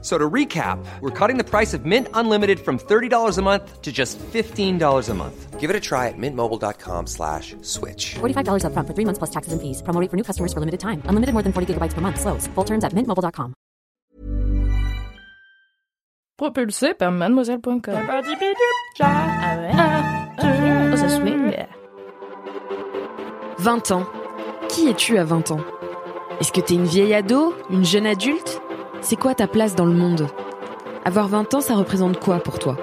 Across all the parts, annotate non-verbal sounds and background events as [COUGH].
So to recap, we're cutting the price of Mint Unlimited from $30 a month to just $15 a month. Give it a try at mintmobile.com slash switch. $45 upfront for three months plus taxes and fees. Promo rate for new customers for limited time. Unlimited more than 40 gigabytes per month. Slows. Full terms at mintmobile.com. Propulsé par mademoiselle.com. Ah. Oh, ah, ça ah, ah. swing. 20 ans. Qui es-tu à 20 ans Est-ce que t'es une vieille ado Une jeune adulte C'est quoi ta place dans le monde? Avoir 20 ans, ça représente quoi pour toi?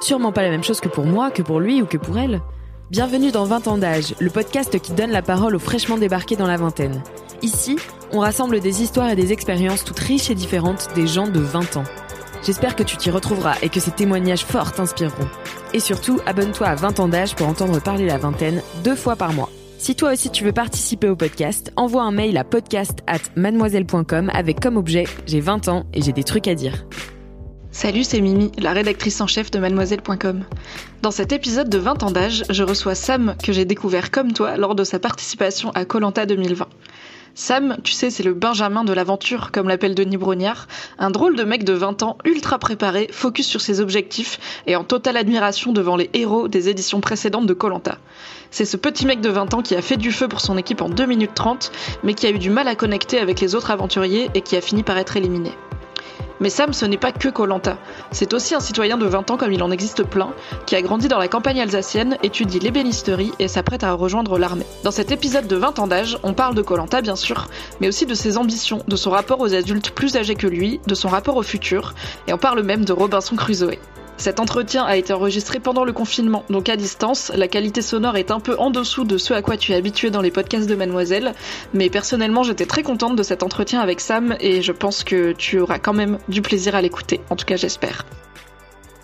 Sûrement pas la même chose que pour moi, que pour lui ou que pour elle. Bienvenue dans 20 ans d'âge, le podcast qui donne la parole aux fraîchement débarqués dans la vingtaine. Ici, on rassemble des histoires et des expériences toutes riches et différentes des gens de 20 ans. J'espère que tu t'y retrouveras et que ces témoignages forts t'inspireront. Et surtout, abonne-toi à 20 ans d'âge pour entendre parler la vingtaine deux fois par mois. Si toi aussi tu veux participer au podcast, envoie un mail à podcast at mademoiselle.com avec comme objet J'ai 20 ans et j'ai des trucs à dire. Salut, c'est Mimi, la rédactrice en chef de mademoiselle.com. Dans cet épisode de 20 ans d'âge, je reçois Sam que j'ai découvert comme toi lors de sa participation à Colanta 2020. Sam, tu sais, c'est le Benjamin de l'aventure, comme l'appelle Denis Brognard, un drôle de mec de 20 ans, ultra préparé, focus sur ses objectifs et en totale admiration devant les héros des éditions précédentes de Colanta. C'est ce petit mec de 20 ans qui a fait du feu pour son équipe en 2 minutes 30, mais qui a eu du mal à connecter avec les autres aventuriers et qui a fini par être éliminé. Mais Sam, ce n'est pas que Colanta. C'est aussi un citoyen de 20 ans comme il en existe plein, qui a grandi dans la campagne alsacienne, étudie l'ébénisterie et s'apprête à rejoindre l'armée. Dans cet épisode de 20 ans d'âge, on parle de Colanta bien sûr, mais aussi de ses ambitions, de son rapport aux adultes plus âgés que lui, de son rapport au futur, et on parle même de Robinson Crusoe. Cet entretien a été enregistré pendant le confinement, donc à distance. La qualité sonore est un peu en dessous de ce à quoi tu es habitué dans les podcasts de Mademoiselle, mais personnellement j'étais très contente de cet entretien avec Sam et je pense que tu auras quand même du plaisir à l'écouter. En tout cas, j'espère.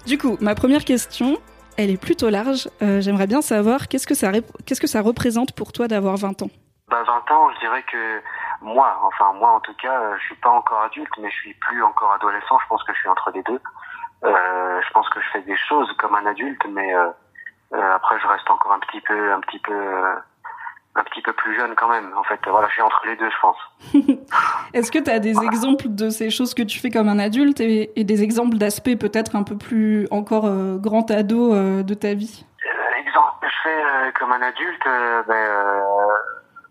Du coup, ma première question, elle est plutôt large. Euh, J'aimerais bien savoir qu'est-ce que ça qu'est-ce que ça représente pour toi d'avoir 20 ans? Bah 20 ans, je dirais que moi, enfin moi en tout cas, euh, je suis pas encore adulte, mais je suis plus encore adolescent. Je pense que je suis entre les deux. Euh, je pense que je fais des choses comme un adulte, mais euh, euh, après je reste encore un petit peu, un petit peu, un petit peu plus jeune quand même. En fait, voilà, je suis entre les deux, je pense. [LAUGHS] Est-ce que tu as des Voilà. exemples de ces choses que tu fais comme un adulte et, et des exemples d'aspects peut-être un peu plus encore euh, grand ado euh, de ta vie? Euh, exemple que je fais comme un adulte, ben,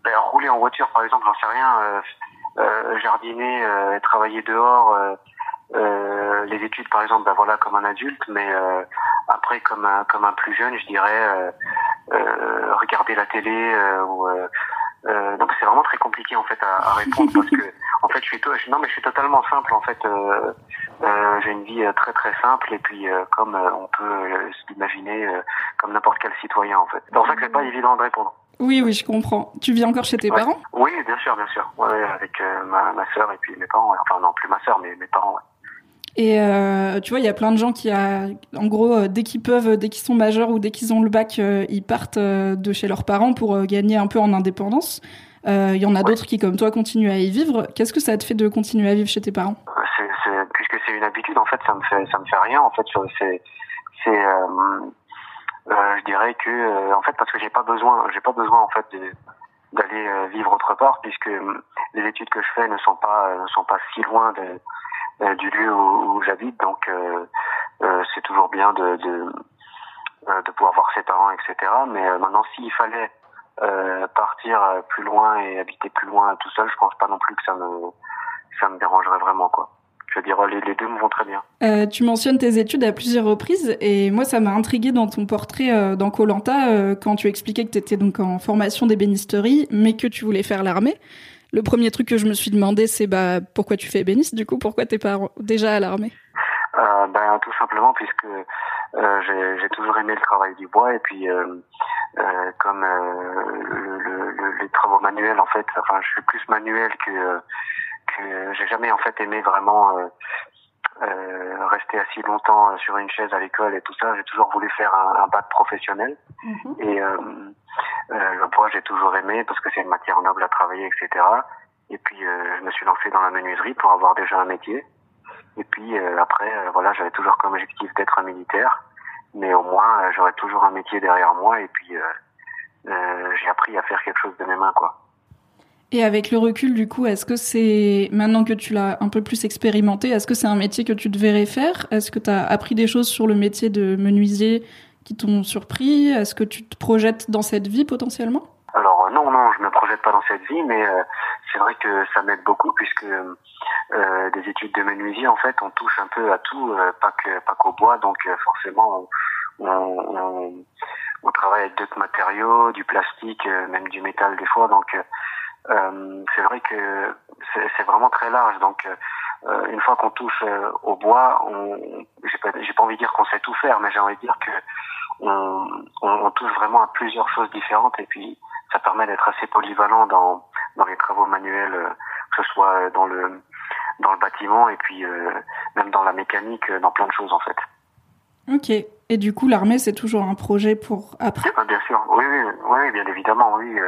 ben, rouler en voiture par exemple, j'en sais rien, jardiner, travailler dehors, euh, les études par exemple, ben voilà comme un adulte, mais euh, après comme un comme un plus jeune, je dirais euh, regarder la télé ou donc c'est vraiment très compliqué en fait à, à répondre parce que [LAUGHS] en fait je suis je- non mais je suis totalement simple en fait j'ai une vie très très simple et puis comme on peut s'imaginer comme n'importe quel citoyen en fait. C'est pour ça que c'est pas évident de répondre. Oui, oui, je comprends. Tu vis encore chez tes Ouais. parents? Oui, bien sûr, bien sûr. Ouais, avec euh, ma, ma sœur et puis mes parents. ouais. Enfin non, plus ma sœur, mais mes parents. Ouais. Et euh, tu vois, il y a plein de gens qui, a, en gros, euh, dès qu'ils peuvent, dès qu'ils sont majeurs ou dès qu'ils ont le bac, euh, ils partent euh, de chez leurs parents pour gagner un peu en indépendance. Euh, Il y en a d'autres qui, comme toi, continuent à y vivre. Qu'est-ce que ça te fait de continuer à vivre chez tes parents? Euh, C'est, c'est, puisque c'est une habitude, en fait, ça me fait, ça me fait rien. En fait, c'est, c'est, euh, je dirais que, euh, en fait, parce que j'ai pas besoin, j'ai pas besoin, en fait, de- d'aller euh, vivre autre part, puisque les études que je fais ne sont pas, ne sont pas si loin de, du lieu où, où j'habite, donc euh, euh, c'est toujours bien de, de, euh, de pouvoir voir ses parents, etc. Mais euh, maintenant, s'il fallait euh, partir euh, plus loin et habiter plus loin tout seul, je pense pas non plus que ça me, ça me dérangerait vraiment, quoi. Je veux dire, les, les deux me vont très bien. Euh, tu mentionnes tes études à plusieurs reprises et moi ça m'a intrigué dans ton portrait euh, dans Colanta euh, quand tu expliquais que tu étais donc en formation d'ébénisterie mais que tu voulais faire l'armée. Le premier truc que je me suis demandé c'est bah pourquoi tu fais ébéniste du coup? Pourquoi t'es pas déjà à l'armée? Euh, ben, tout simplement puisque euh, j'ai toujours aimé le travail du bois et puis euh, comme le, le- le- les travaux manuels en fait, enfin je suis plus manuel que que j'ai jamais en fait aimé vraiment euh, euh, rester assis longtemps euh, sur une chaise à l'école et tout ça. J'ai toujours voulu faire un, un bac professionnel et euh, euh, le bois j'ai toujours aimé parce que c'est une matière noble à travailler etc. Et puis je me suis lancé dans la menuiserie pour avoir déjà un métier. Et puis après, voilà, j'avais toujours comme objectif d'être un militaire, mais au moins j'aurais toujours un métier derrière moi. Et puis j'ai appris à faire quelque chose de mes mains, quoi. Et avec le recul, du coup, est-ce que c'est, maintenant que tu l'as un peu plus expérimenté, est-ce que c'est un métier que tu devrais faire? Est-ce que tu as appris des choses sur le métier de menuisier qui t'ont surpris? Est-ce que tu te projettes dans cette vie potentiellement? Alors non, non, je me projette pas dans cette vie, mais euh, c'est vrai que ça m'aide beaucoup puisque euh, des études de menuisier, en fait, on touche un peu à tout, euh, pas qu'au bois, donc forcément, on, on, travaille avec d'autres matériaux, du plastique, même du métal des fois, donc euh, c'est vrai que c'est vraiment très large. Donc, euh, une fois qu'on touche euh, au bois, on, j'ai pas, pas envie de dire qu'on sait tout faire, mais j'ai envie de dire que on, on, touche vraiment à plusieurs choses différentes et puis ça permet d'être assez polyvalent dans, dans les travaux manuels, que ce soit dans le dans le bâtiment et puis même dans la mécanique, dans plein de choses en fait. Ok. Et du coup, l'armée, c'est toujours un projet pour après? Ah, Bien sûr, oui, oui, oui, bien évidemment, oui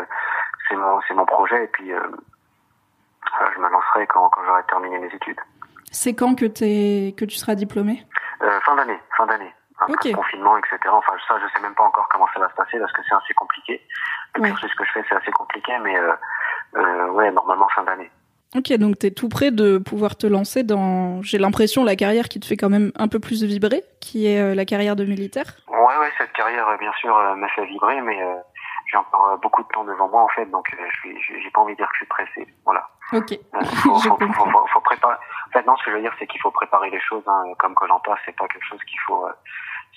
c'est mon, c'est mon projet et puis euh, je me lancerai quand, quand j'aurai terminé mes études. C'est quand que, es, que tu seras diplômé? Euh, Fin d'année, fin d'année. Après confinement, etc. Enfin, ça, je sais même pas encore comment ça va se passer parce que c'est assez compliqué. Le ouais. ce que je fais, c'est assez compliqué, mais euh, euh, ouais, normalement fin d'année. Ok, donc tu es tout près de pouvoir te lancer dans, j'ai l'impression, la carrière qui te fait quand même un peu plus vibrer, qui est la carrière de militaire? Ouais, ouais, cette carrière, bien sûr, m'a fait vibrer, mais j'ai encore euh, beaucoup de temps devant moi en fait, donc euh, je j'ai pas envie de dire que je suis pressé. Voilà. Ok. Euh, faut, [LAUGHS] faut, faut, faut, préparer. En fait, non, ce que je veux dire, c'est qu'il faut préparer les choses. Hein. Comme Colanta, c'est pas quelque chose qu'il faut,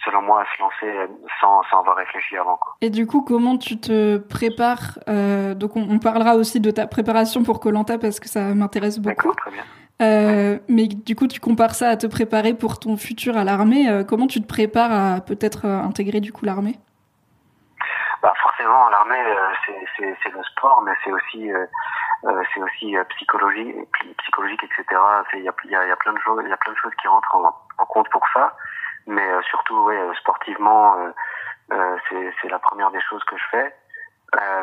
selon moi, se lancer sans, sans avoir réfléchi avant. Quoi. Et du coup, comment tu te prépares euh, Donc, on, on, parlera aussi de ta préparation pour Colanta parce que ça m'intéresse beaucoup. Très bien. Euh, mais du coup, tu compares ça à te préparer pour ton futur à l'armée. comment tu te prépares à peut-être intégrer du coup l'armée? Bah forcément l'armée euh, c'est c'est le sport mais c'est aussi euh, euh c'est aussi psychologique psychologique etc il y a, y, y a plein de choses il y a plein de choses qui rentrent en, compte pour ça. Mais surtout ouais sportivement c'est c'est la première des choses que je fais.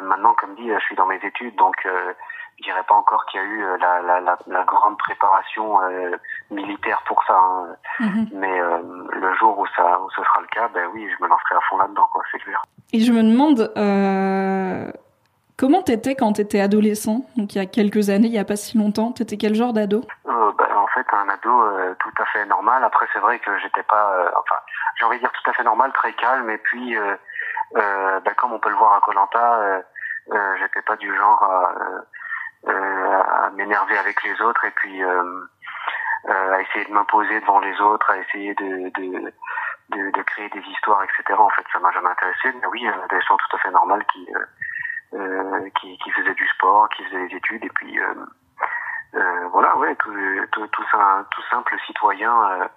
Maintenant comme dit je suis dans mes études donc je dirais pas encore qu'il y a eu la, la, la, la grande préparation militaire pour ça hein. mm-hmm. mais le jour où ça où ce sera le cas ben oui je me lancerai à fond là-dedans quoi c'est clair et je me demande euh, comment t'étais quand t'étais adolescent, donc il y a quelques années, il y a pas si longtemps. T'étais quel genre d'ado? Euh, bah, En fait, un ado euh, tout à fait normal. Après, c'est vrai que j'étais pas, euh, enfin, j'ai envie de dire tout à fait normal, très calme. Et puis, euh, bah, comme on peut le voir à Colanta, j'étais pas du genre à, à m'énerver avec les autres et puis à essayer de m'imposer devant les autres, à essayer de, de de, créer des histoires, etc. En fait, ça m'a jamais intéressé. Mais oui, un adolescent tout à fait normal qui, euh, euh, qui, faisait du sport, qui faisait des études, et puis euh, euh voilà, ouais, tout, tout, tout, simple citoyen, euh,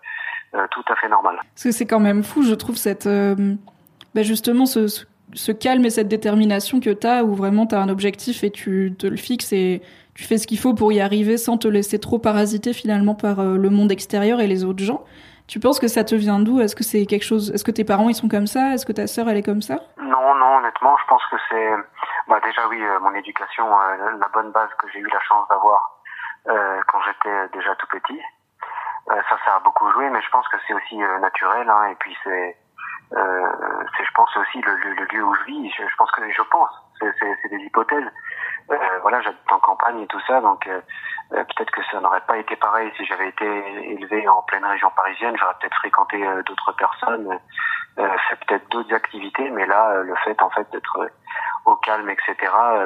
euh, tout à fait normal. Parce que c'est quand même fou, je trouve, cette, bah justement, ce, calme et cette détermination que tu as, où vraiment tu as un objectif et tu te le fixes et tu fais ce qu'il faut pour y arriver sans te laisser trop parasiter finalement par le monde extérieur et les autres gens. Tu penses que ça te vient d'où? Est-ce que c'est quelque chose Est-ce que tes parents ils sont comme ça? Est-ce que ta sœur elle est comme ça? Non, non, honnêtement, je pense que c'est bah déjà oui, euh, mon éducation, euh, la bonne base que j'ai eu la chance d'avoir euh, quand j'étais déjà tout petit. Euh, ça, ça a beaucoup joué, mais je pense que c'est aussi naturel. Hein, et puis c'est, c'est, je pense aussi le, le, lieu où je vis. Je, je pense que je pense. C'est des hypothèses. voilà, j'habite en campagne et tout ça, donc euh, peut-être que ça n'aurait pas été pareil si j'avais été élevé en pleine région parisienne. J'aurais peut-être fréquenté euh, d'autres personnes, euh, fait peut-être d'autres activités, mais là, le fait en fait d'être au calme, etc.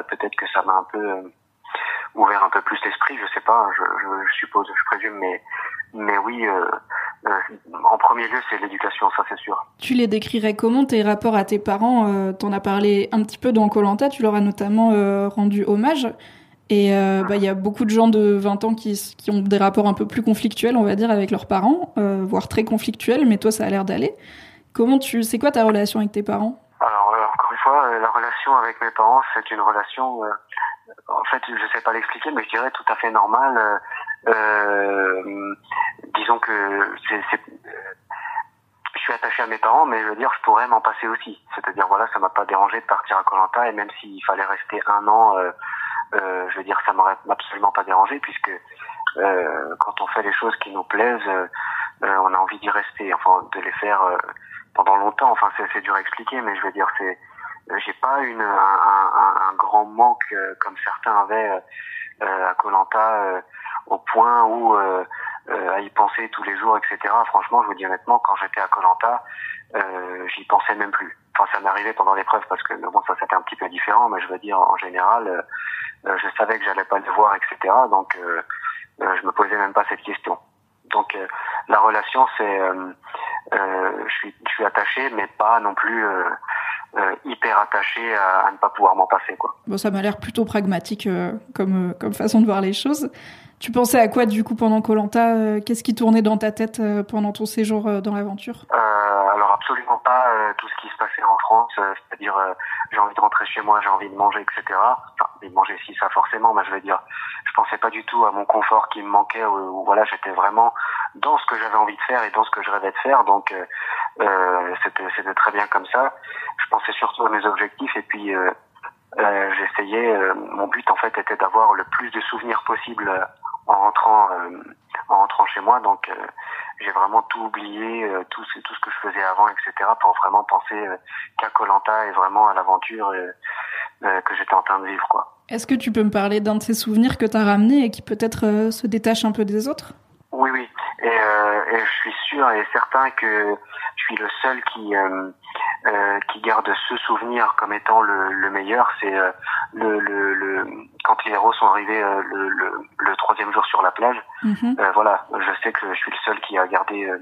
peut-être que ça m'a un peu ouvert un peu plus l'esprit. Je sais pas, je, je, je, suppose, je présume, mais mais oui. En premier lieu, c'est l'éducation, ça c'est sûr. Tu les décrirais comment tes rapports à tes parents T'en as parlé un petit peu dans Colanta, tu leur as notamment rendu hommage. Et euh, bah, il y a beaucoup de gens de 20 ans qui, qui, ont des rapports un peu plus conflictuels, on va dire, avec leurs parents, euh, voire très conflictuels, mais toi, ça a l'air d'aller. Comment tu, c'est quoi ta relation avec tes parents? Alors, euh, encore une fois, euh, la relation avec mes parents, c'est une relation, en fait, je sais pas l'expliquer, mais je dirais tout à fait normale. Disons que c'est, je suis attaché à mes parents, mais je veux dire, je pourrais m'en passer aussi. C'est-à-dire, voilà, ça m'a pas dérangé de partir à Colanta, et même s'il fallait rester un an euh, je veux dire, ça m'aurait absolument pas dérangé puisque euh, quand on fait les choses qui nous plaisent, euh, euh, on a envie d'y rester, enfin de les faire euh, pendant longtemps. Enfin, c'est dur à expliquer, mais je veux dire, c'est euh, j'ai pas une un, un, un grand manque euh, comme certains avaient euh, euh, à Colanta au point où euh, euh, à y penser tous les jours, etc. Franchement, je vous dis honnêtement, quand j'étais à Colanta, euh, j'y pensais même plus. Enfin, ça m'arrivait pendant l'épreuve parce que bon, ça c'était un petit peu différent, mais je veux dire en général, euh, euh, je savais que j'allais pas le voir, etc. Donc, euh, euh, je me posais même pas cette question. Donc, euh, la relation, c'est, je suis, je suis attaché, mais pas non plus euh, hyper attaché à, à ne pas pouvoir m'en passer, quoi. Bon, ça m'a l'air plutôt pragmatique euh, comme, comme façon de voir les choses. Tu pensais à quoi du coup pendant Colanta Qu'est-ce qui tournait dans ta tête euh, pendant ton séjour euh, dans l'aventure? Euh, alors absolument pas euh, tout ce qui se passait en France, euh, c'est-à-dire euh, j'ai envie de rentrer chez moi, j'ai envie de manger, etc. Enfin, de manger si ça forcément, mais je veux dire, je pensais pas du tout à mon confort qui me manquait, ou, ou voilà, j'étais vraiment dans ce que j'avais envie de faire et dans ce que je rêvais de faire, donc euh, euh, c'était très bien comme ça. Je pensais surtout à mes objectifs et puis euh, euh, j'essayais, euh, mon but en fait était d'avoir le plus de souvenirs possible euh, en rentrant euh, en rentrant chez moi, donc euh, j'ai vraiment tout oublié, euh, tout, ce, tout ce que je faisais avant, etc., pour vraiment penser qu'à Colanta et vraiment à l'aventure que j'étais en train de vivre, quoi. Est-ce que tu peux me parler d'un de ces souvenirs que tu as ramené et qui peut-être se détache un peu des autres? Oui, oui, et, euh, et je suis sûr et certain que je suis le seul qui euh, euh, qui garde ce souvenir comme étant le, le meilleur. C'est euh, le, le, le quand les héros sont arrivés euh, le, le, le troisième jour sur la plage. Mhm. Euh, voilà, je sais que je suis le seul qui a gardé euh,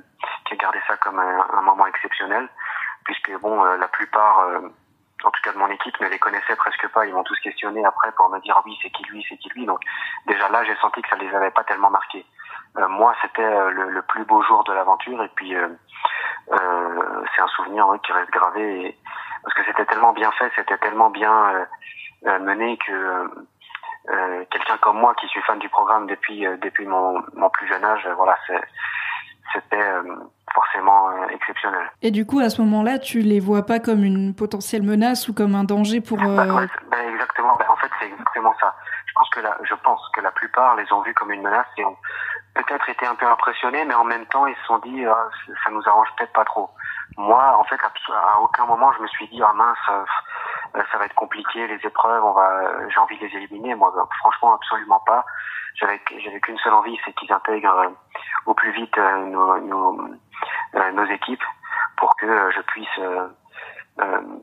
qui a gardé ça comme un, un moment exceptionnel, puisque bon, euh, la plupart, euh, en tout cas de mon équipe, ne les connaissaient presque pas. Ils m'ont tous questionné après pour me dire oui, c'est qui lui, c'est qui lui. Donc déjà là, j'ai senti que ça les avait pas tellement marqués. Euh, moi, c'était le, le plus beau jour de l'aventure, et puis euh, c'est un souvenir ouais, qui reste gravé, et- parce que c'était tellement bien fait, c'était tellement bien euh, euh, mené que euh, euh, quelqu'un comme moi qui suis fan du programme depuis euh, depuis mon, mon plus jeune âge, voilà, c'était euh, forcément exceptionnel. Et du coup, à ce moment-là, tu les vois pas comme une potentielle menace ou comme un danger pour. Bah, euh, ouais, ben, exactement. Ben, en fait, c'est exactement ça. Je pense que la, je pense que la plupart les ont vus comme une menace et ont peut-être été un peu impressionnés, mais en même temps, ils se sont dit, c- ça nous arrange peut-être pas trop. Moi, en fait, à aucun moment, je me suis dit, ah mince, euh, euh, ça va être compliqué, les épreuves, on va, euh, j'ai envie de les éliminer. Moi, ben, franchement, absolument pas. J'avais, j'avais qu'une seule envie, c'est qu'ils intègrent euh, au plus vite euh, nos, nos, euh, nos équipes pour que euh, je puisse euh, euh,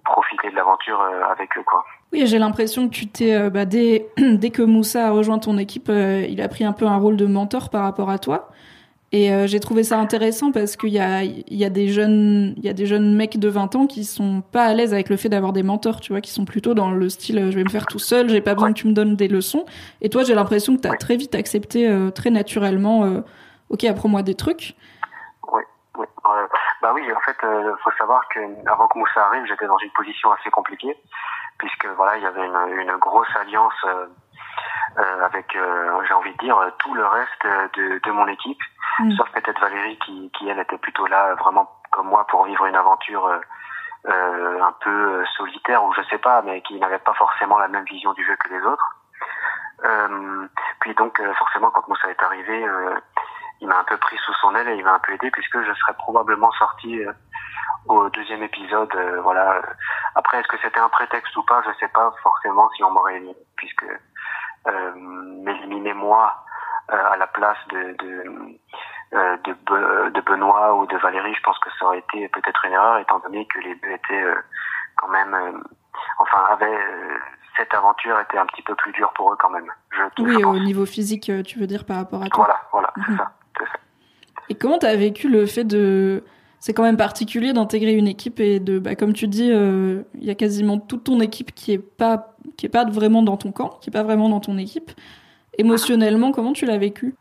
profiter de l'aventure euh, avec eux, quoi. Oui, j'ai l'impression que tu t'es, euh, bah, dès, [CLEARS THROAT] dès que Moussa a rejoint ton équipe, euh, il a pris un peu un rôle de mentor par rapport à toi. Et euh, j'ai trouvé ça intéressant parce qu'il y a, y, a des jeunes, y a des jeunes mecs de 20 ans qui sont pas à l'aise avec le fait d'avoir des mentors, tu vois, qui sont plutôt dans le style euh, je vais me faire tout seul, j'ai pas besoin que tu me donnes des leçons. Et toi, j'ai l'impression que tu as très vite accepté, euh, très naturellement, euh, ok, apprends-moi des trucs. Euh, bah oui, en fait, euh, faut savoir que avant que Moussa arrive, j'étais dans une position assez compliquée, puisque voilà, il y avait une, une grosse alliance euh, euh, avec, euh, j'ai envie de dire, tout le reste de, de mon équipe, Mm. sauf peut-être Valérie qui, qui elle était plutôt là, vraiment comme moi, pour vivre une aventure un peu solitaire ou je sais pas, mais qui n'avait pas forcément la même vision du jeu que les autres. Euh, puis donc, euh, forcément, quand Moussa est arrivé, euh, il m'a un peu pris sous son aile et il m'a un peu aidé puisque je serais probablement sorti euh, au deuxième épisode. euh, voilà. Après, est-ce que c'était un prétexte ou pas Je sais pas forcément si on m'aurait éliminé, puisque euh, m'éliminer moi euh, à la place de de, euh, de Be- de Benoît ou de Valérie, je pense que ça aurait été peut-être une erreur étant donné que les deux étaient euh, quand même, euh, enfin, avaient euh, cette aventure était un petit peu plus dure pour eux quand même. Je, Oui, au niveau physique, tu veux dire par rapport à toi. Voilà, voilà, Mhm. ça. c'est ça. Comment t'as vécu le fait de... C'est quand même particulier d'intégrer une équipe et de, bah, comme tu dis, euh, il y a quasiment toute ton équipe qui est pas, qui est pas vraiment dans ton camp, qui est pas vraiment dans ton équipe. Émotionnellement, comment tu l'as vécu?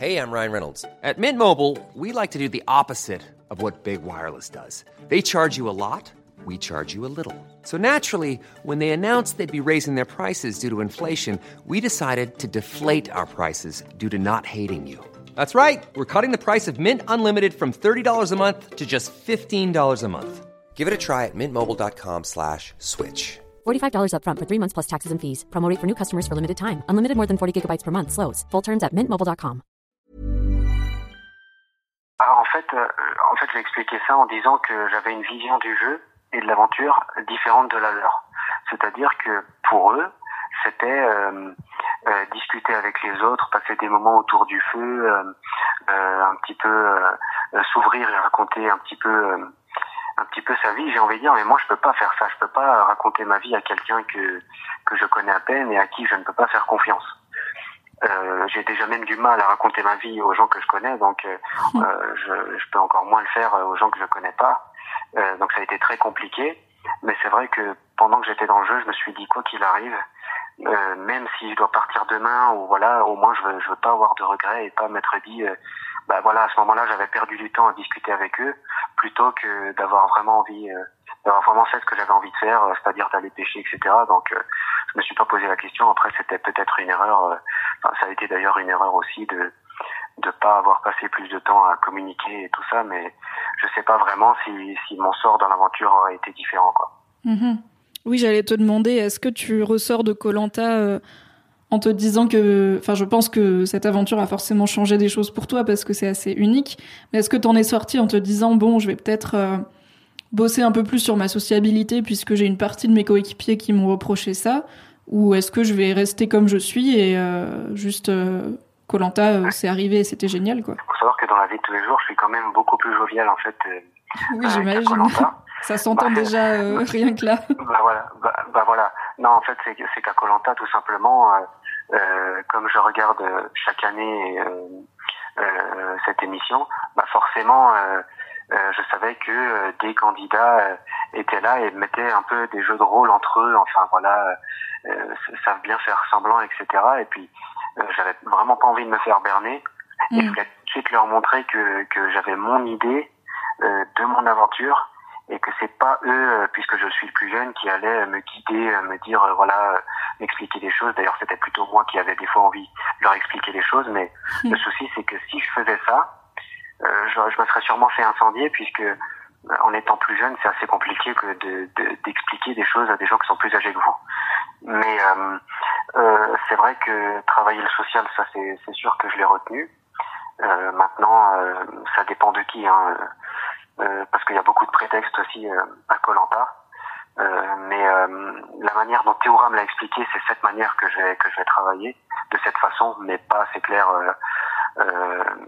Hey, I'm Ryan Reynolds. At Mint Mobile, we like to do the opposite of what Big Wireless does. They charge you a lot, we charge you a little. So naturally, when they announced they'd be raising their prices due to inflation, we decided to deflate our prices due to not hating you. That's right. We're cutting the price of Mint Unlimited from $30 a month to just $15 a month. Give it a try at mintmobile.com slash switch. $45 upfront for three months plus taxes and fees. Promo rate for new customers for limited time. Unlimited more than 40 gigabytes per month. Slows. Full terms at mintmobile.com. Alors ah, en fait, euh, en fait, j'ai expliqué ça en disant que j'avais une vision du jeu et de l'aventure différente de la leur. C'est-à-dire que pour eux, c'était euh, euh, discuter avec les autres, passer des moments autour du feu, euh, euh, un petit peu euh, s'ouvrir et raconter un petit peu euh, un petit peu sa vie, j'ai envie de dire, mais moi je peux pas faire ça, je peux pas raconter ma vie à quelqu'un que que je connais à peine et à qui je ne peux pas faire confiance. Euh, j'ai déjà même du mal à raconter ma vie aux gens que je connais, donc euh, je, je peux encore moins le faire aux gens que je connais pas. Euh, donc ça a été très compliqué, mais c'est vrai que pendant que j'étais dans le jeu, je me suis dit quoi qu'il arrive, euh, même si je dois partir demain ou voilà, au moins je veux, je veux pas avoir de regrets et pas m'être dit, euh, bah voilà, à ce moment-là j'avais perdu du temps à discuter avec eux plutôt que d'avoir vraiment envie, euh, d'avoir vraiment fait ce que j'avais envie de faire, euh, c'est-à-dire d'aller pêcher, etc. Donc je me suis pas posé la question. Après c'était peut-être une erreur, enfin, ça a été d'ailleurs une erreur aussi de de pas avoir passé plus de temps à communiquer et tout ça, mais je sais pas vraiment si, mon sort dans l'aventure aurait été différent quoi. Mhm. Oui, j'allais te demander, est-ce que tu ressors de Colanta en te disant que, enfin, je pense que cette aventure a forcément changé des choses pour toi parce que c'est assez unique. Mais est-ce que t'en es sorti en te disant bon, je vais peut-être euh, bosser un peu plus sur ma sociabilité puisque j'ai une partie de mes coéquipiers qui m'ont reproché ça, ou est-ce que je vais rester comme je suis et euh, juste Colanta, euh, c'est arrivé, c'était génial quoi. faut savoir que dans la vie de tous les jours, je suis quand même beaucoup plus jovial en fait. euh, Oui, euh, j'imagine. [LAUGHS] Ça s'entend Bah, déjà euh, [LAUGHS] rien que là. bah voilà, bah, bah voilà. Non, en fait, c'est qu'à Colanta, tout simplement, euh, euh, comme je regarde chaque année euh, euh, cette émission, bah forcément, euh, euh, je savais que euh, des candidats euh, étaient là et mettaient un peu des jeux de rôle entre eux. Enfin voilà, euh, savent bien faire semblant, etc. Et puis, j'avais vraiment pas envie de me faire berner. Et Mm. je voulais tout de suite leur montrer que, que j'avais mon idée euh, de mon aventure et que c'est pas eux, euh, puisque je suis le plus jeune, qui allaient me guider, euh, me dire euh, voilà, m'expliquer des choses. D'ailleurs, c'était plutôt moi qui avais des fois envie de leur expliquer les choses, mais le souci c'est que si je faisais ça, euh, je, je me serais sûrement fait incendier, puisque en étant plus jeune, c'est assez compliqué que de- de- d'expliquer des choses à des gens qui sont plus âgés que vous. Mais euh, euh, c'est vrai que travailler le social, ça c'est sûr que je l'ai retenu. Euh, maintenant, euh, ça dépend de qui, hein, euh, parce qu'il y a beaucoup de prétextes aussi euh, à Colanta. mais la manière dont Théora me l'a expliqué, c'est cette manière que je vais que je vais travailler de cette façon, mais pas c'est clair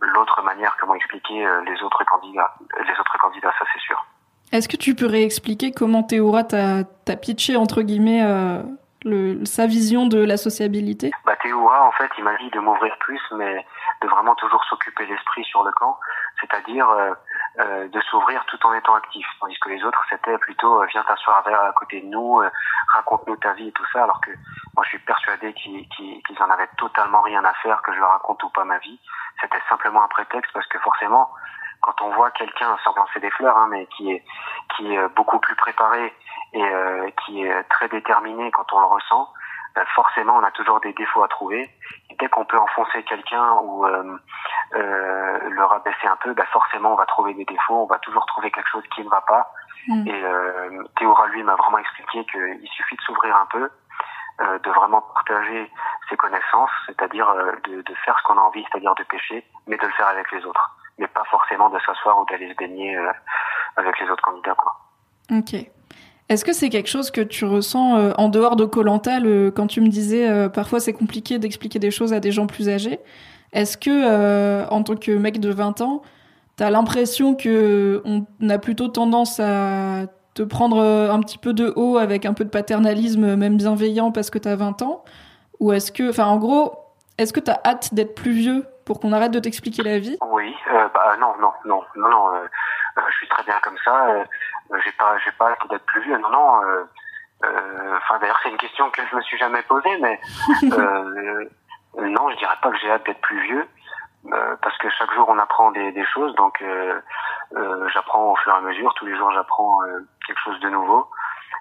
l'autre manière que m'ont expliqué euh, les autres candidats. Les autres candidats, ça c'est sûr. Est-ce que tu peux réexpliquer comment Théora t'a t'a pitché, entre guillemets, euh, le, sa vision de la sociabilité? Bah, Théoura, en fait, il m'a dit de m'ouvrir plus, mais de vraiment toujours s'occuper l'esprit sur le camp, c'est-à-dire euh, euh, de s'ouvrir tout en étant actif. Tandis que les autres, c'était plutôt euh, viens t'asseoir à côté de nous, euh, raconte-nous ta vie et tout ça, alors que moi, je suis persuadé qu'ils qu'ils en avaient totalement rien à faire, que je leur raconte ou pas ma vie. C'était simplement un prétexte, parce que forcément, quand on voit quelqu'un sans lancer des fleurs, hein, mais qui est qui est beaucoup plus préparé et euh, qui est très déterminé quand on le ressent, euh, forcément on a toujours des défauts à trouver. Et dès qu'on peut enfoncer quelqu'un ou euh, euh, le rabaisser un peu, bah forcément on va trouver des défauts, on va toujours trouver quelque chose qui ne va pas. Mm. Et euh, Théora lui m'a vraiment expliqué qu'il suffit de s'ouvrir un peu, euh, de vraiment partager ses connaissances, c'est-à-dire euh, de, de faire ce qu'on a envie, c'est-à-dire de pêcher, mais de le faire avec les autres, mais pas forcément de s'asseoir ou d'aller se baigner euh, avec les autres candidats quoi. Ok. Est-ce que c'est quelque chose que tu ressens euh, en dehors de Colanta quand tu me disais euh, parfois c'est compliqué d'expliquer des choses à des gens plus âgés Est-ce que euh, en tant que mec de 20 ans, t'as l'impression que on a plutôt tendance à te prendre euh, un petit peu de haut avec un peu de paternalisme, même bienveillant parce que t'as 20 ans? Ou est-ce que, enfin en gros, est-ce que t'as hâte d'être plus vieux pour qu'on arrête de t'expliquer la vie? Oui, euh, bah non, non, non, non, non. euh, euh, je suis très bien comme ça. J'ai pas, j'ai pas hâte d'être plus vieux. Non, non. euh, euh, Enfin, d'ailleurs, c'est une question que je me suis jamais posée, mais [LAUGHS] euh, non, je dirais pas que j'ai hâte d'être plus vieux, euh, parce que chaque jour on apprend des, des choses. Donc, euh, euh, j'apprends au fur et à mesure. Tous les jours, j'apprends euh, quelque chose de nouveau,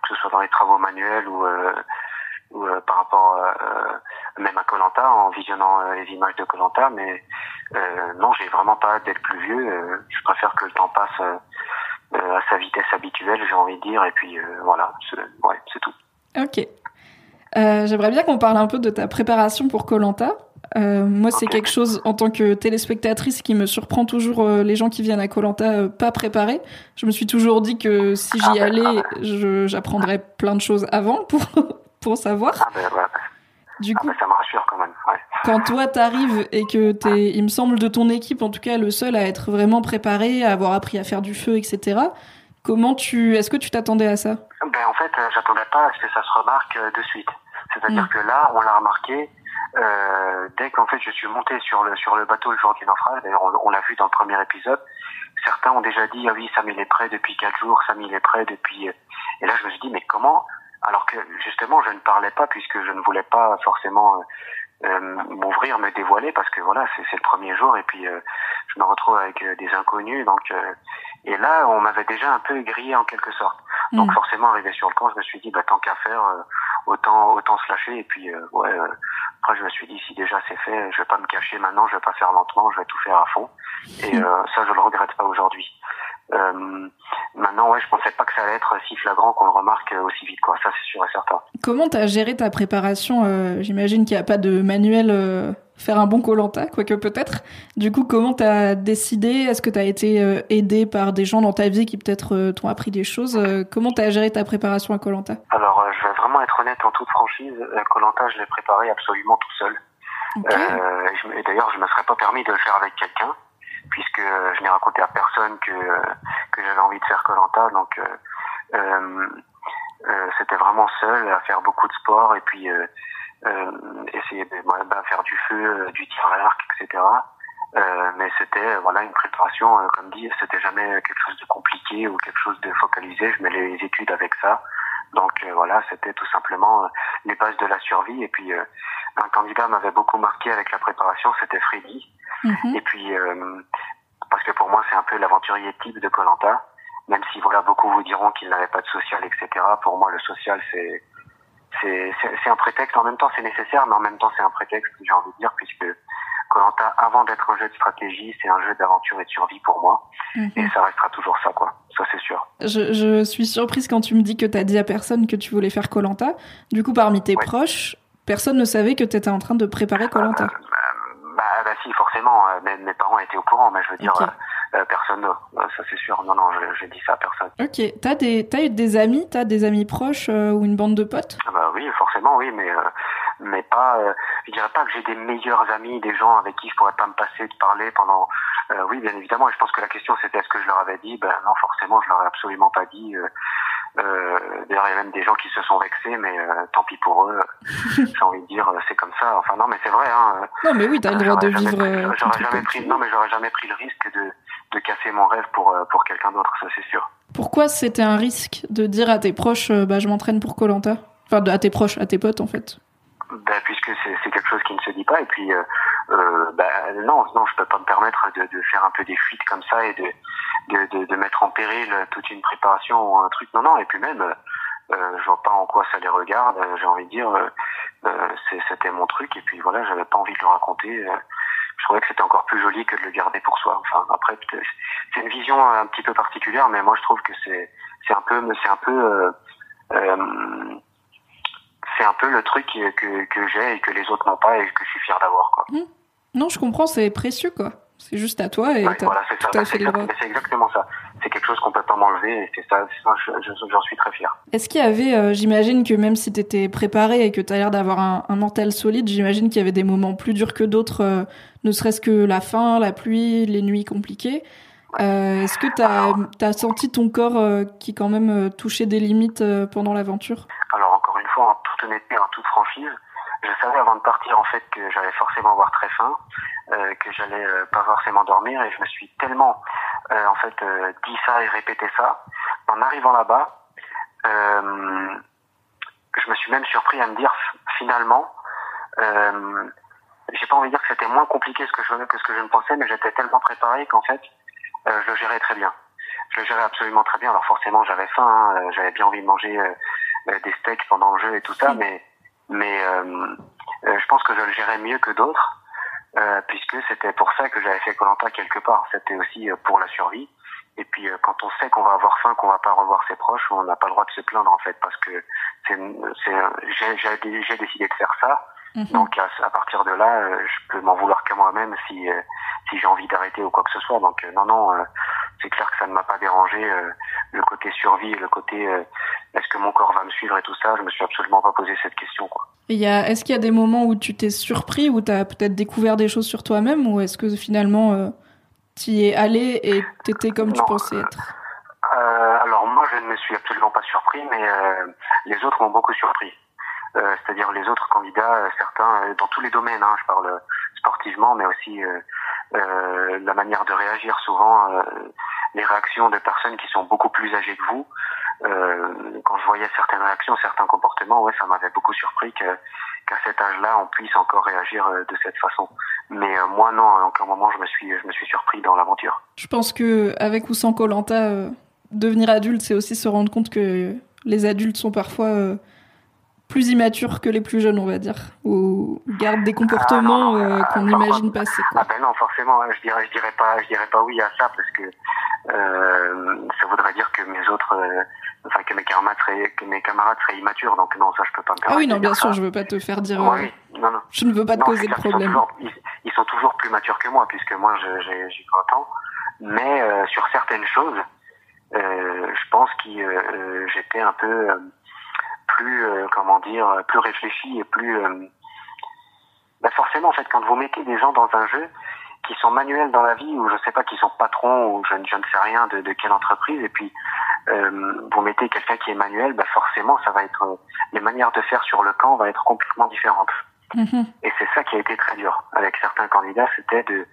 que ce soit dans les travaux manuels ou euh, ou euh, par rapport euh, même à Colanta en visionnant les images de Colanta mais euh, non j'ai vraiment pas hâte d'être plus vieux euh, je préfère que le temps passe à sa vitesse habituelle j'ai envie de dire et puis euh, voilà c'est ouais, c'est tout Ok. Euh, J'aimerais bien qu'on parle un peu de ta préparation pour Colanta. Euh, moi, c'est quelque chose en tant que téléspectatrice qui me surprend toujours euh, les gens qui viennent à Colanta euh, pas préparés. Je me suis toujours dit que si j'y allais, je- j'apprendrais plein de choses avant pour [LAUGHS] pour savoir. Ah ben, ouais. Du Ah coup, ben, ça me rassure quand même. Ouais. Quand toi t'arrives et que t'es, il me semble de ton équipe en tout cas le seul à être vraiment préparé, à avoir appris à faire du feu, etc. Comment tu, est-ce que tu t'attendais à ça? Ben, en fait, euh, j'attendais pas à ce que ça se remarque euh, de suite. C'est-à-dire Mm. que là, on l'a remarqué euh, dès qu'en fait je suis monté sur le sur le bateau le jour du naufrage. D'ailleurs, on, on l'a vu dans le premier épisode. Certains ont déjà dit ah oui, Sam il est prêt depuis quatre jours, Sam il est prêt depuis. euh, Et là, je me suis dit mais comment? Alors que justement, je ne parlais pas puisque je ne voulais pas forcément m'ouvrir, me dévoiler parce que voilà, c'est c'est le premier jour et puis euh, je me retrouve avec euh, des inconnus. Donc euh, et là, on m'avait déjà un peu grillé en quelque sorte. Donc Mm. forcément, arrivé sur le camp, je me suis dit, bah, tant qu'à faire, euh, autant autant se lâcher. Et puis, euh, ouais, euh, après, je me suis dit, si déjà c'est fait, je vais pas me cacher maintenant, je vais pas faire lentement, je vais tout faire à fond. Et euh, ça, je le regrette pas aujourd'hui. Euh, maintenant, ouais, je pensais pas que ça allait être si flagrant qu'on le remarque euh, aussi vite, quoi. Ça, c'est sûr et certain. Comment t'as géré ta préparation euh, J'imagine qu'il n'y a pas de manuel euh, faire un bon Colanta, quoique peut-être. Du coup, comment t'as décidé? Est-ce que t'as été euh, aidé par des gens dans ta vie qui peut-être euh, t'ont appris des choses? Euh, Comment t'as géré ta préparation à Colanta? Alors, euh, je vais vraiment être honnête en toute franchise. Colanta, je l'ai préparé absolument tout seul. Ok. Euh, et je me- et d'ailleurs, je me serais pas permis de le faire avec quelqu'un, puisque euh, je n'ai raconté à personne que euh, que j'avais envie de faire Colanta. Donc, euh, c'était vraiment seul à faire beaucoup de sport et puis essayer de bah, faire du feu, du tir à l'arc, etc. Euh, mais c'était voilà une préparation, euh, comme dit, c'était jamais quelque chose de compliqué ou quelque chose de focalisé. Je mets les études avec ça. Donc euh, voilà, c'était tout simplement les bases de la survie. Et puis un candidat m'avait beaucoup marqué avec la préparation, c'était Freddy. Mhm. Et puis euh, parce que pour moi c'est un peu l'aventurier type de Colanta. Même si voilà beaucoup vous diront qu'il n'avait pas de social, etc. Pour moi le social c'est c'est c'est un prétexte. En même temps c'est nécessaire, mais en même temps c'est un prétexte. J'ai envie de dire puisque Colanta avant d'être un jeu de stratégie, c'est un jeu d'aventure et de survie pour moi. Mhm. Et ça restera toujours ça quoi. Ça c'est sûr. Je, je suis surprise quand tu me dis que t'as dit à personne que tu voulais faire Colanta. Du coup, parmi tes Ouais. proches, personne ne savait que t'étais en train de préparer Colanta. Bah, bah si, forcément. euh, mes, mes parents étaient au courant, mais je veux dire, euh, euh, personne, ça c'est sûr. Non, non, je- j'ai dit ça à personne. Ok. T'as des, t'as eu des amis, t'as des amis proches euh, ou une bande de potes? Ah Bah oui, forcément, oui, mais euh, mais pas. je dirais pas que j'ai des meilleurs amis, des gens avec qui je pourrais pas me passer de parler pendant. oui, bien évidemment. Et je pense que la question c'était est-ce que je leur avais dit? Ben non, forcément, je leur ai absolument pas dit. Euh, D'ailleurs, il y a même des gens qui se sont vexés, mais euh, tant pis pour eux. [LAUGHS] j'ai envie de dire, euh, c'est comme ça. Enfin non, mais c'est vrai. Hein, euh, Non, mais oui, t'as le droit de vivre. J'aurais jamais pris. Non, mais j'aurais jamais pris le risque de de casser mon rêve pour pour quelqu'un d'autre. Ça c'est sûr. Pourquoi c'était un risque de dire à tes proches, bah, je m'entraîne pour Colanta? Enfin, à tes proches, à tes potes en fait. Ben, puisque c'est quelque chose qui ne se dit pas et puis euh, euh, ben, non non je peux pas me permettre de, de faire un peu des fuites comme ça et de de, de de mettre en péril toute une préparation ou un truc non non et puis même je vois pas en quoi ça les regarde euh, j'ai envie de dire euh, euh, c'était mon truc et puis voilà j'avais pas envie de le raconter euh, je trouvais que c'était encore plus joli que de le garder pour soi enfin après c'est une vision un petit peu particulière mais moi je trouve que c'est c'est un peu c'est un peu euh, euh, c'est un peu le truc que, que, j'ai et que les autres n'ont pas et que je suis fier d'avoir. Quoi. Non, je comprends, c'est précieux quoi. C'est juste à toi et Ouais, voilà, c'est exactement ça. C'est quelque chose qu'on peut pas m'enlever et c'est ça. ça, je- je- J'en suis très fier. Est-ce qu'il y avait, euh, j'imagine que même si t'étais préparé et que t'as l'air d'avoir un, un mental solide, j'imagine qu'il y avait des moments plus durs que d'autres, euh, ne serait-ce que la faim, la pluie, les nuits compliquées. Euh, Est-ce que t'as as senti ton corps qui quand même touchait des limites pendant l'aventure? Alors encore une fois, en toute honnêteté, en toute franchise, je savais avant de partir en fait que j'allais forcément avoir très faim, euh, que j'allais euh, pas forcément dormir et je me suis tellement euh, en fait euh, dit ça et répété ça. En arrivant là-bas, euh, je me suis même surpris à me dire finalement, euh, j'ai pas envie de dire que c'était moins compliqué ce que je, que ce que je ne pensais, mais j'étais tellement préparé qu'en fait, euh, je le gérais très bien. Je le gérais absolument très bien. Alors forcément, j'avais faim, hein, j'avais bien envie de manger des steaks pendant le jeu et tout ça, mais mais euh, euh, je pense que je le gérais mieux que d'autres. euh, puisque c'était pour ça que j'avais fait Colanta quelque part. C'était aussi pour la survie. Et puis quand on sait qu'on va avoir faim, qu'on va pas revoir ses proches, on n'a pas le droit de se plaindre en fait, parce que c'est, j'ai, décidé de faire ça. Mhm. Donc à, à partir de là, je peux m'en vouloir qu'à moi-même si si j'ai envie d'arrêter ou quoi que ce soit. Donc non non, euh, c'est clair que ça ne m'a pas dérangé euh, le côté survie, le côté euh, est-ce que mon corps va me suivre et tout ça. Je me suis absolument pas posé cette question quoi. Et y a, est-ce qu'il y a des moments où tu t'es surpris, où t'as peut-être découvert des choses sur toi-même, ou est-ce que finalement euh, t'y es allé et t'étais comme tu pensais être? Euh, alors moi, je ne me suis absolument pas surpris, mais euh, les autres m'ont beaucoup surpris. Euh, C'est-à-dire les autres candidats, certains, euh, dans tous les domaines, hein, je parle sportivement, mais aussi euh, la manière de réagir souvent, euh, les réactions de personnes qui sont beaucoup plus âgées que vous. Euh, quand je voyais certaines réactions, certains comportements, ouais, ça m'avait beaucoup surpris que qu'à cet âge-là, on puisse encore réagir euh, de cette façon. Mais euh, moi, non, à aucun moment, je me suis, je me suis surpris dans l'aventure. Je pense que avec ou sans Colanta, devenir adulte, c'est aussi se rendre compte que les adultes sont parfois plus immatures que les plus jeunes, on va dire, ou gardent des comportements Ah, euh, ah, qu'on non, imagine passer. Quoi. Ah ben non, forcément, hein, je dirais, je dirais pas, je dirais pas oui à ça parce que euh, ça voudrait dire que mes autres, euh, enfin que mes camarades seraient, que mes camarades seraient immatures. Donc non, ça je peux pas me Ah permettre. oui, non, bien sûr, ça. je veux pas te faire dire. Ouais, euh, oui, non, non. Je ne veux pas te Non, c'est de sont problème. toujours- ils, ils sont toujours plus matures que moi, puisque moi j'ai j'ai 20 ans. Mais euh, sur certaines choses, euh, je pense que euh, j'étais un peu euh, plus, euh, comment dire, plus réfléchi et plus. euh, bah forcément, en fait, quand vous mettez des gens dans un jeu qui sont manuels dans la vie, ou je sais pas, qui sont patrons, ou je, ne- je ne sais rien de, de quelle entreprise, et puis euh, vous mettez quelqu'un qui est manuel, bah forcément, ça va être euh, les manières de faire sur le camp vont être complètement différentes. Mhm. Et c'est ça qui a été très dur avec certains candidats, c'était de-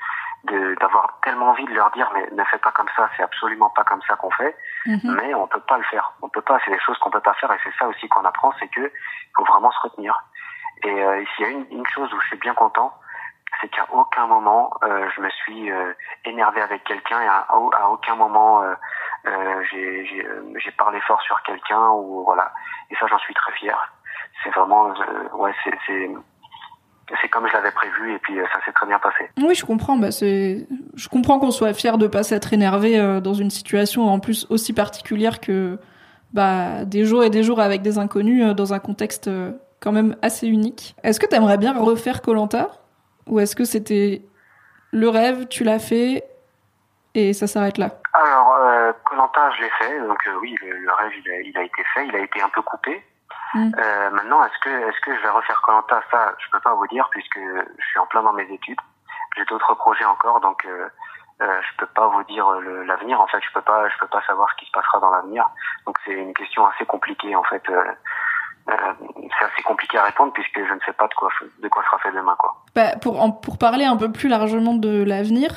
d'avoir tellement envie de leur dire mais ne faites pas comme ça, c'est absolument pas comme ça qu'on fait, Mhm. mais on peut pas le faire. On peut pas, c'est des choses qu'on peut pas faire et c'est ça aussi qu'on apprend, c'est que faut vraiment se retenir. Et euh, s'il y a une, une chose où je suis bien content, c'est qu'à aucun moment euh, je me suis euh, énervé avec quelqu'un et à, à aucun moment euh, euh, j'ai euh, j'ai parlé fort sur quelqu'un ou voilà. Et ça j'en suis très fier. C'est vraiment euh, ouais c'est c'est comme je l'avais prévu et puis euh, ça s'est très bien passé. Oui, je comprends. Bah, c'est, je comprends qu'on soit fier de pas s'être énervé euh, dans une situation en plus aussi particulière que bah, des jours et des jours avec des inconnus euh, dans un contexte euh, quand même assez unique. Est-ce que tu aimerais bien refaire Colanta ou est-ce que c'était le rêve, tu l'as fait et ça s'arrête là? Alors, euh, Colanta, je l'ai fait, donc euh, oui, le, le rêve, il a, il a été fait, il a été un peu coupé. Euh, maintenant, est-ce que, est-ce que je vais refaire Colanta Ça, je peux pas vous dire puisque je suis en plein dans mes études. J'ai d'autres projets encore, donc euh, euh, je peux pas vous dire le- l'avenir. En fait, je peux pas, je peux pas savoir ce qui se passera dans l'avenir. Donc, c'est une question assez compliquée, en fait. Euh, euh, c'est assez compliqué à répondre puisque je ne sais pas de quoi, de quoi sera fait demain, quoi. Bah, pour, en- pour parler un peu plus largement de l'avenir,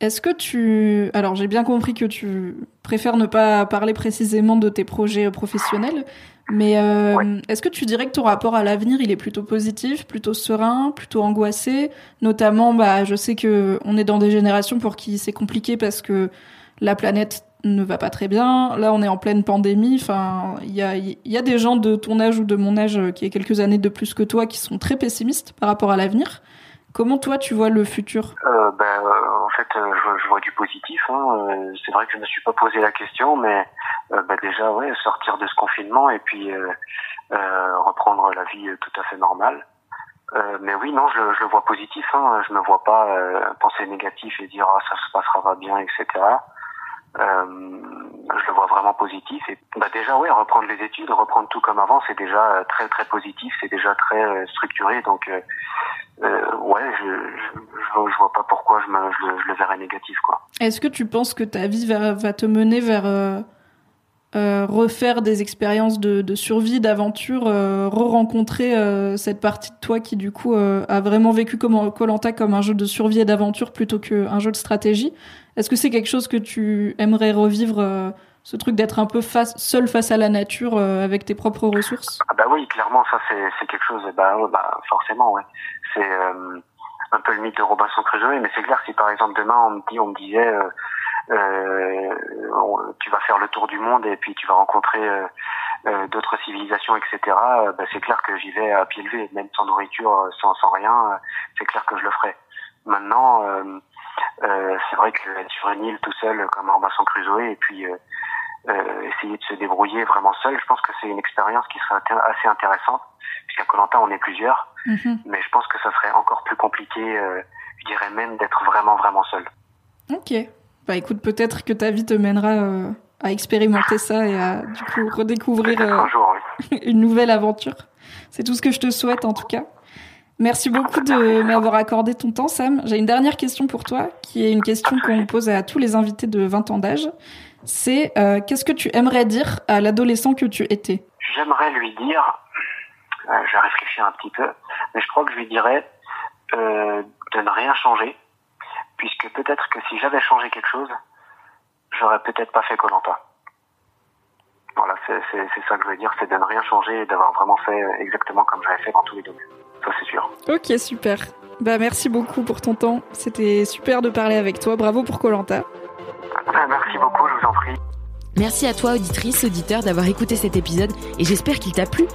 est-ce que tu... Alors j'ai bien compris que tu préfères ne pas parler précisément de tes projets professionnels, mais euh, Ouais. est-ce que tu dirais que ton rapport à l'avenir, il est plutôt positif, plutôt serein, plutôt angoissé? Notamment, bah, je sais que on est dans des générations pour qui c'est compliqué parce que la planète ne va pas très bien. Là, on est en pleine pandémie. Enfin, il y a, y a des gens de ton âge ou de mon âge euh, qui est quelques années de plus que toi qui sont très pessimistes par rapport à l'avenir. Comment toi tu vois le futur? Euh, ben, euh, en fait, euh, je, vois- du positif. Hein. C'est vrai que je me suis pas posé la question, mais ben, déjà, ouais, sortir de ce confinement et puis reprendre la vie tout à fait normale. Mais oui, non, je, le vois positif. Hein. Je me vois pas penser négatif et dire ah ça se passera pas bien, etc. Je le vois vraiment positif. Et bah déjà, ouais, reprendre les études, reprendre tout comme avant, c'est déjà très très positif, c'est déjà très structuré. Donc euh, ouais, je, vois- pas pourquoi je, le- verrais négatif, quoi. Est-ce que tu penses que ta vie va, te mener vers euh, euh, refaire des expériences de, survie, d'aventure, euh, re-rencontrer cette partie de toi qui du coup a vraiment vécu comme Colanta comme un jeu de survie et d'aventure plutôt qu'un jeu de stratégie? Est-ce que c'est quelque chose que tu aimerais revivre ce truc d'être un peu seul face à la nature euh, avec tes propres ressources? Ah bah oui, clairement, ça c'est quelque chose. Bah, bah forcément, ouais. C'est euh, un peu le mythe de Robinson Crusoe, mais c'est clair si par exemple demain on me dit, on me disait, euh, tu vas faire le tour du monde et puis tu vas rencontrer d'autres civilisations, etc. bah, c'est clair que j'y vais à pied levé, même sans nourriture, sans sans rien. c'est clair que je le ferai. Maintenant, euh, euh, c'est vrai que être sur une île tout seul comme Robinson Crusoe et puis euh, euh, essayer de se débrouiller vraiment seul, je pense que c'est une expérience qui serait assez intéressante. Puisqu'à Colanta on est plusieurs, Mhm. mais je pense que ça serait encore plus compliqué, euh, je dirais même d'être vraiment vraiment seul. Ok. Bah écoute, peut-être que ta vie te mènera euh, à expérimenter ça et à du coup redécouvrir Peut-être euh, un jour, oui. [LAUGHS] une nouvelle aventure. C'est tout ce que je te souhaite en tout cas. Merci beaucoup de m'avoir accordé ton temps, Sam. J'ai une dernière question pour toi, qui est une question qu'on pose à tous les invités de 20 ans d'âge. C'est euh, qu'est-ce que tu aimerais dire à l'adolescent que tu étais? J'aimerais lui dire, euh, je vais réfléchir un petit peu, mais je crois que je lui dirais euh, de ne rien changer, puisque peut-être que si j'avais changé quelque chose, j'aurais peut-être pas fait Colanta. Voilà, c'est ça que je veux dire, c'est de ne rien changer et d'avoir vraiment fait exactement comme j'avais fait dans tous les domaines. Ça c'est sûr. Ok, super. Bah merci beaucoup pour ton temps. C'était super de parler avec toi. Bravo pour Colanta. Ah, Merci beaucoup, je vous en prie. Merci à toi, auditrice, auditeur, d'avoir écouté cet épisode et j'espère qu'il t'a plu.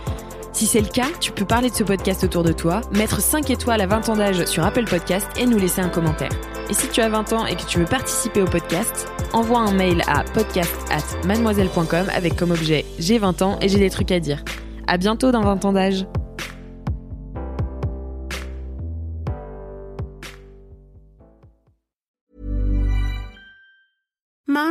Si c'est le cas, tu peux parler de ce podcast autour de toi, mettre 5 étoiles à 20 ans d'âge sur Apple Podcast et nous laisser un commentaire. Et si tu as 20 ans et que tu veux participer au podcast, envoie un mail à podcast at mademoiselle.com avec comme objet j'ai 20 ans et j'ai des trucs à dire. À bientôt dans 20 ans d'âge.